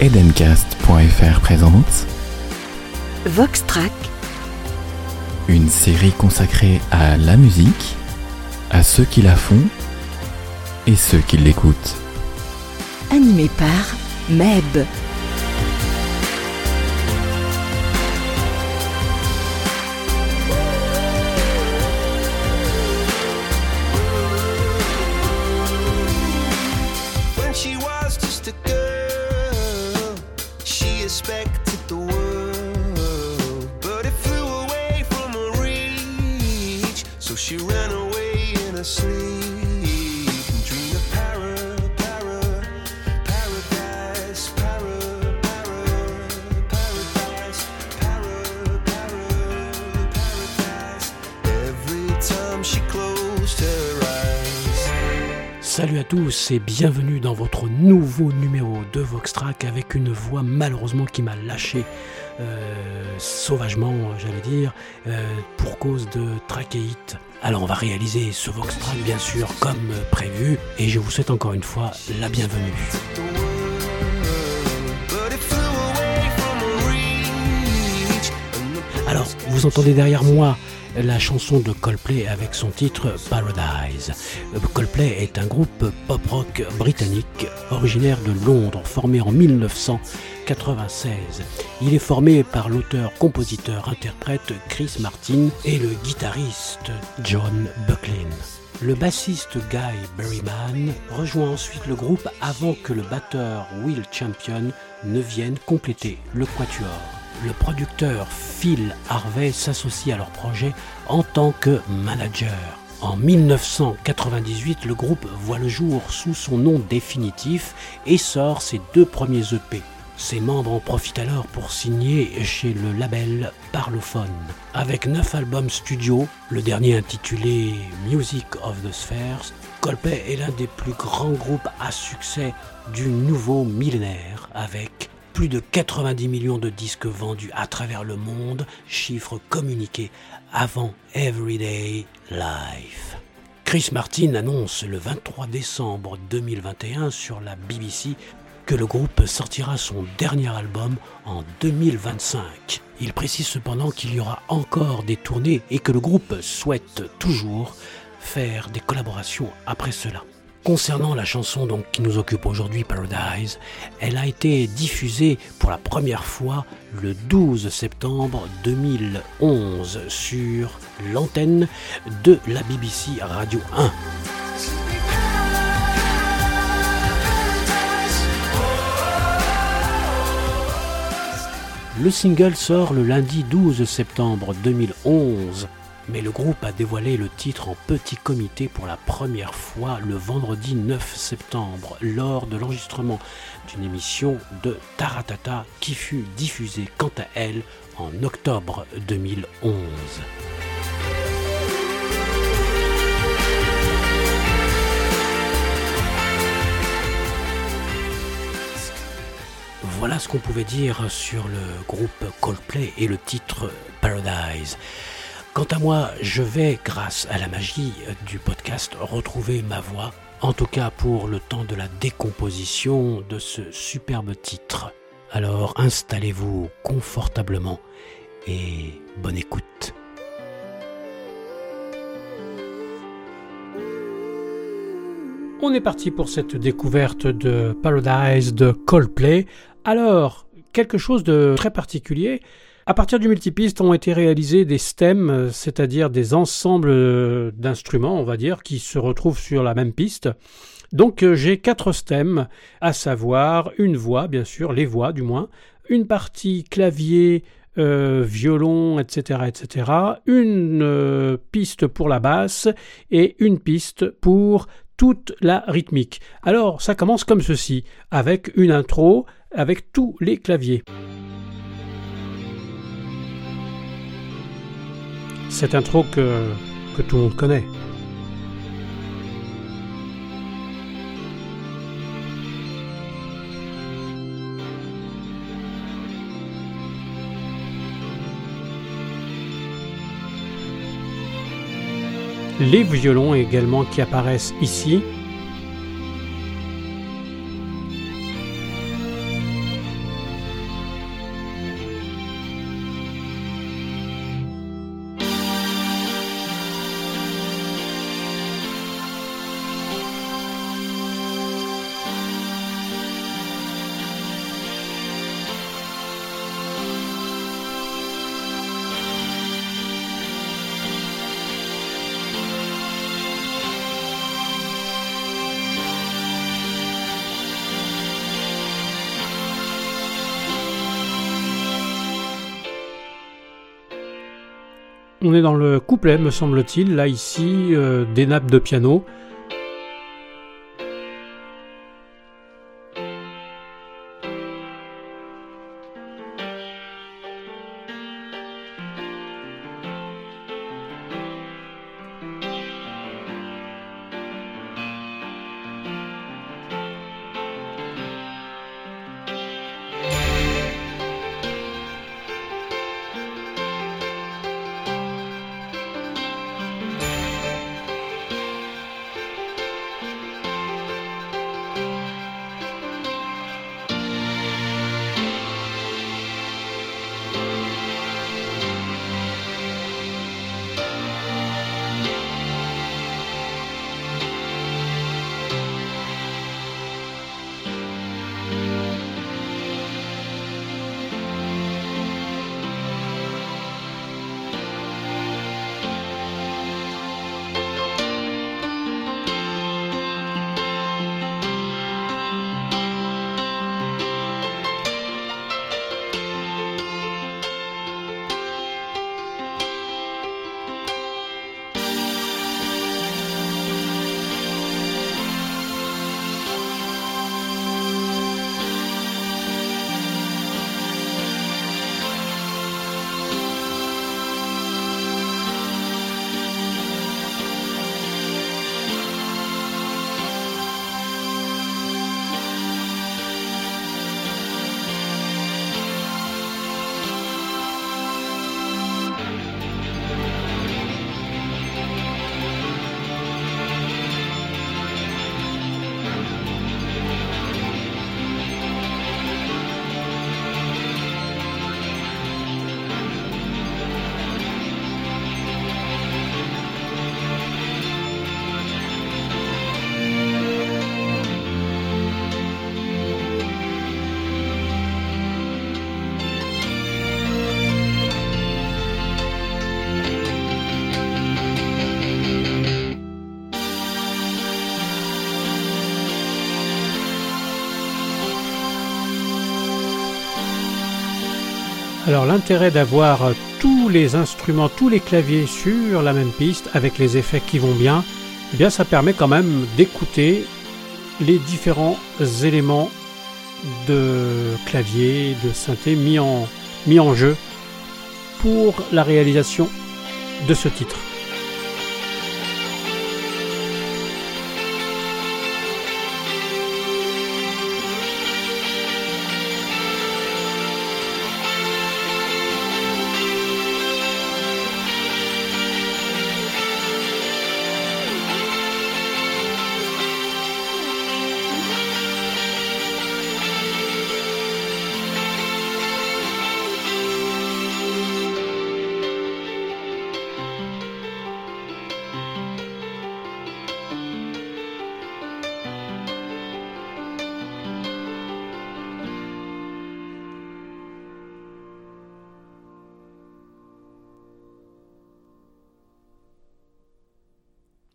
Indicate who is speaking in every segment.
Speaker 1: Edencast.fr présente
Speaker 2: Vox Track,
Speaker 1: une série consacrée à la musique, à ceux qui la font et ceux qui l'écoutent.
Speaker 2: animé par Meb.
Speaker 3: When she was just a girl, she expected the world, but it flew away from her reach. So she ran away in her sleep
Speaker 4: Salut à tous et bienvenue dans votre nouveau numéro de Voxtrack avec une voix malheureusement qui m'a lâché euh, sauvagement, j'allais dire, euh, pour cause de trachéite. Alors on va réaliser ce Voxtrack bien sûr comme prévu et je vous souhaite encore une fois la bienvenue. Alors, vous entendez derrière moi la chanson de Coldplay avec son titre Paradise. Coldplay est un groupe pop-rock britannique originaire de Londres, formé en 1996. Il est formé par l'auteur-compositeur-interprète Chris Martin et le guitariste John Bucklin. Le bassiste Guy Berryman rejoint ensuite le groupe avant que le batteur Will Champion ne vienne compléter le quatuor. Le producteur Phil Harvey s'associe à leur projet en tant que manager. En 1998, le groupe voit le jour sous son nom définitif et sort ses deux premiers EP. Ses membres en profitent alors pour signer chez le label Parlophone. Avec neuf albums studio, le dernier intitulé Music of the Spheres, Coldplay est l'un des plus grands groupes à succès du nouveau millénaire avec plus de 90 millions de disques vendus à travers le monde, chiffre communiqué avant Everyday Life. Chris Martin annonce le 23 décembre 2021 sur la BBC que le groupe sortira son dernier album en 2025. Il précise cependant qu'il y aura encore des tournées et que le groupe souhaite toujours faire des collaborations après cela. Concernant la chanson qui nous occupe aujourd'hui, Paradise, elle a été diffusée pour la première fois le 12 septembre 2011 sur l'antenne de la BBC Radio 1. Le single sort le lundi 12 septembre 2011, mais le groupe a dévoilé le titre en petit comité pour la première fois le vendredi 9 septembre lors de l'enregistrement d'une émission de Taratata qui fut diffusée quant à elle en octobre 2011. Voilà ce qu'on pouvait dire sur le groupe Coldplay et le titre Paradise. Quant à moi, je vais, grâce à la magie du podcast, retrouver ma voix, en tout cas pour le temps de la décomposition de ce superbe titre. Alors installez-vous confortablement et bonne écoute. On est parti pour cette découverte de Paradise de Coldplay. Alors, quelque chose de très particulier. À partir du multipiste ont été réalisés des stems, euh, c'est-à-dire des ensembles euh, d'instruments, on va dire, qui se retrouvent sur la même piste. Donc euh, j'ai quatre stems, à savoir une voix, bien sûr, les voix du moins, une partie clavier, violon, etc., etc., une piste pour la basse et une piste pour toute la rythmique. Alors ça commence comme ceci, avec une intro, avec tous les claviers. Cette intro que, que tout le monde connaît. Les violons également qui apparaissent ici.
Speaker 5: On est dans le couplet, me semble-t-il, là ici, euh, des nappes de piano. Alors l'intérêt d'avoir tous les instruments, tous les claviers sur la même piste avec les effets qui vont bien, eh ça permet quand même d'écouter les différents éléments de clavier, de synthé mis en jeu pour la réalisation de ce titre.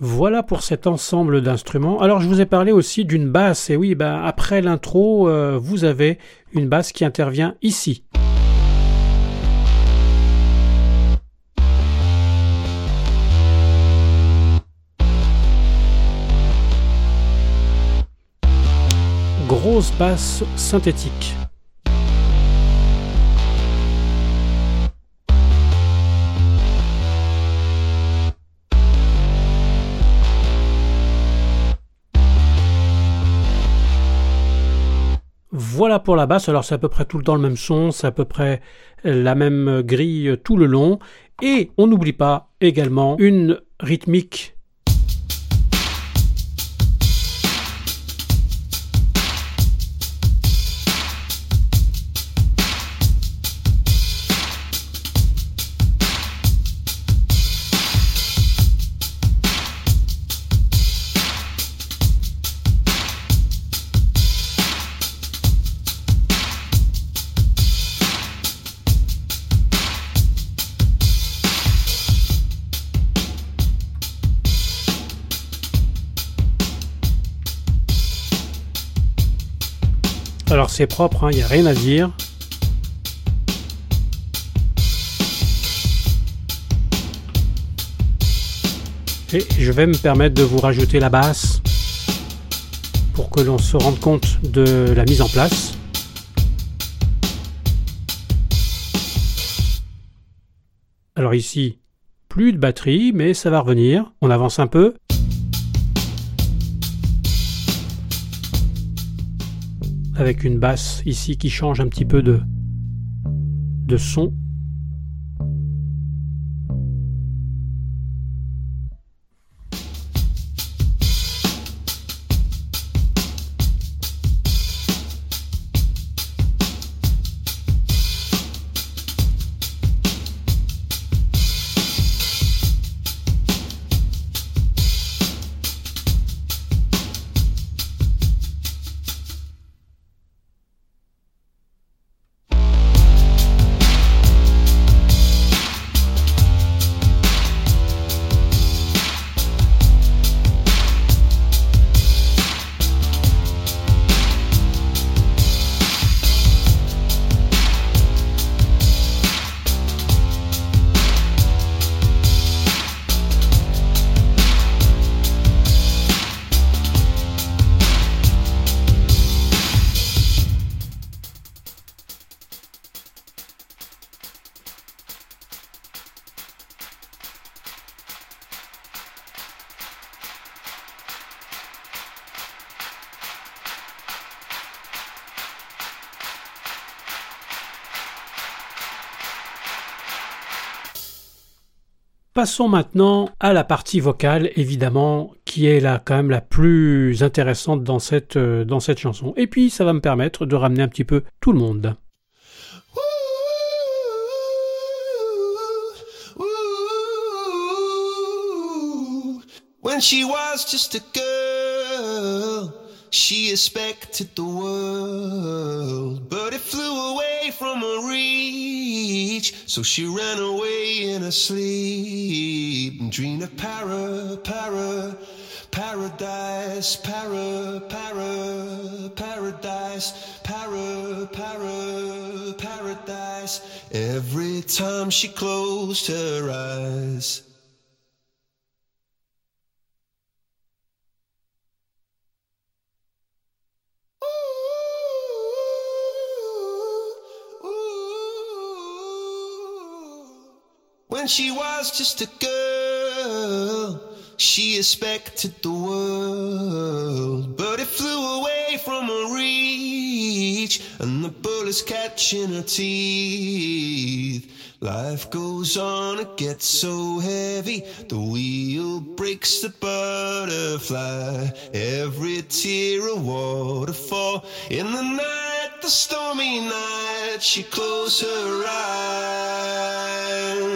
Speaker 5: Voilà pour cet ensemble d'instruments. Alors je vous ai parlé aussi d'une basse, et oui, ben, après l'intro, euh, vous avez une basse qui intervient ici. Grosse basse synthétique. Voilà pour la basse, alors c'est à peu près tout le temps le même son, c'est à peu près la même grille tout le long. Et on n'oublie pas également une rythmique Alors c'est propre, il hein, n'y a rien à dire.
Speaker 4: Et je vais me permettre de vous rajouter la basse pour que l'on se rende compte de la mise en place. Alors ici, plus de batterie, mais ça va revenir. On avance un peu. Avec une basse ici qui change un petit peu de, de son. Passons maintenant à la partie vocale, évidemment, qui est là quand même la plus intéressante dans cette, euh, dans cette chanson. Et puis, ça va me permettre de ramener un petit peu tout le monde.
Speaker 3: When she was just a girl, she expected the world, but it flew away from her. So she ran away in her sleep and dreamed of para, para, paradise, para, para, paradise, para, para, paradise. Every time she closed her eyes. When she was just a girl, she expected the world, but it flew away from her reach, and the bullets catching her teeth. Life goes on, it gets so heavy. The wheel breaks the butterfly. Every tear a waterfall. In the night, the stormy night, she closed her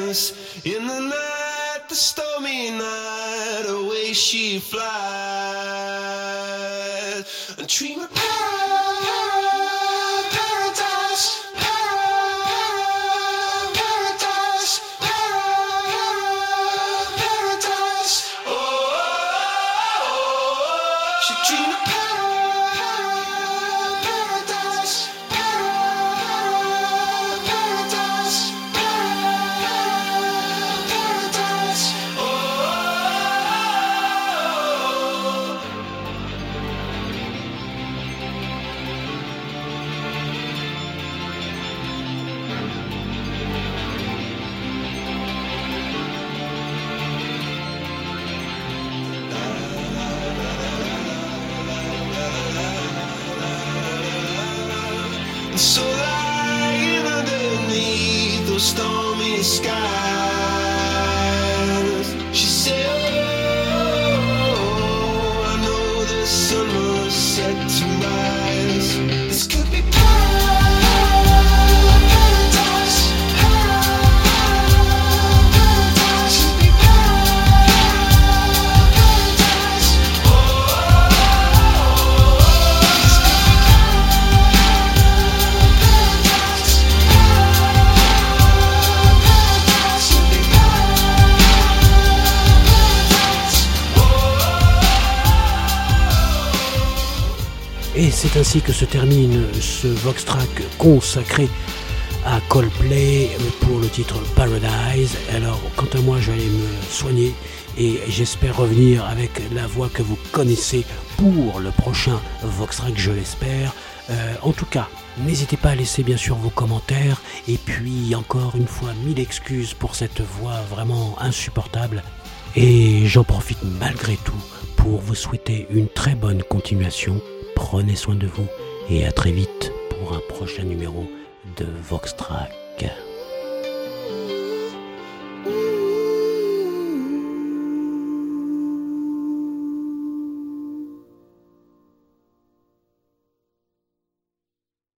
Speaker 3: eyes. In the night, the stormy night, away she flies. And dream of para- paradise. para- paradise. para- paradise. Oh, oh, oh, oh. She dreamed of So lying underneath those stormy skies,
Speaker 4: c'est ainsi que se termine ce Vox Track consacré à Coldplay pour le titre Paradise. Alors, quant à moi, je vais aller me soigner et j'espère revenir avec la voix que vous connaissez pour le prochain Voxtrack, je l'espère. Euh, en tout cas, n'hésitez pas à laisser bien sûr vos commentaires et puis encore une fois, mille excuses pour cette voix vraiment insupportable. Et j'en profite malgré tout pour vous souhaiter une très bonne continuation. Prenez soin de vous et à très vite pour un prochain numéro de Voxtrack.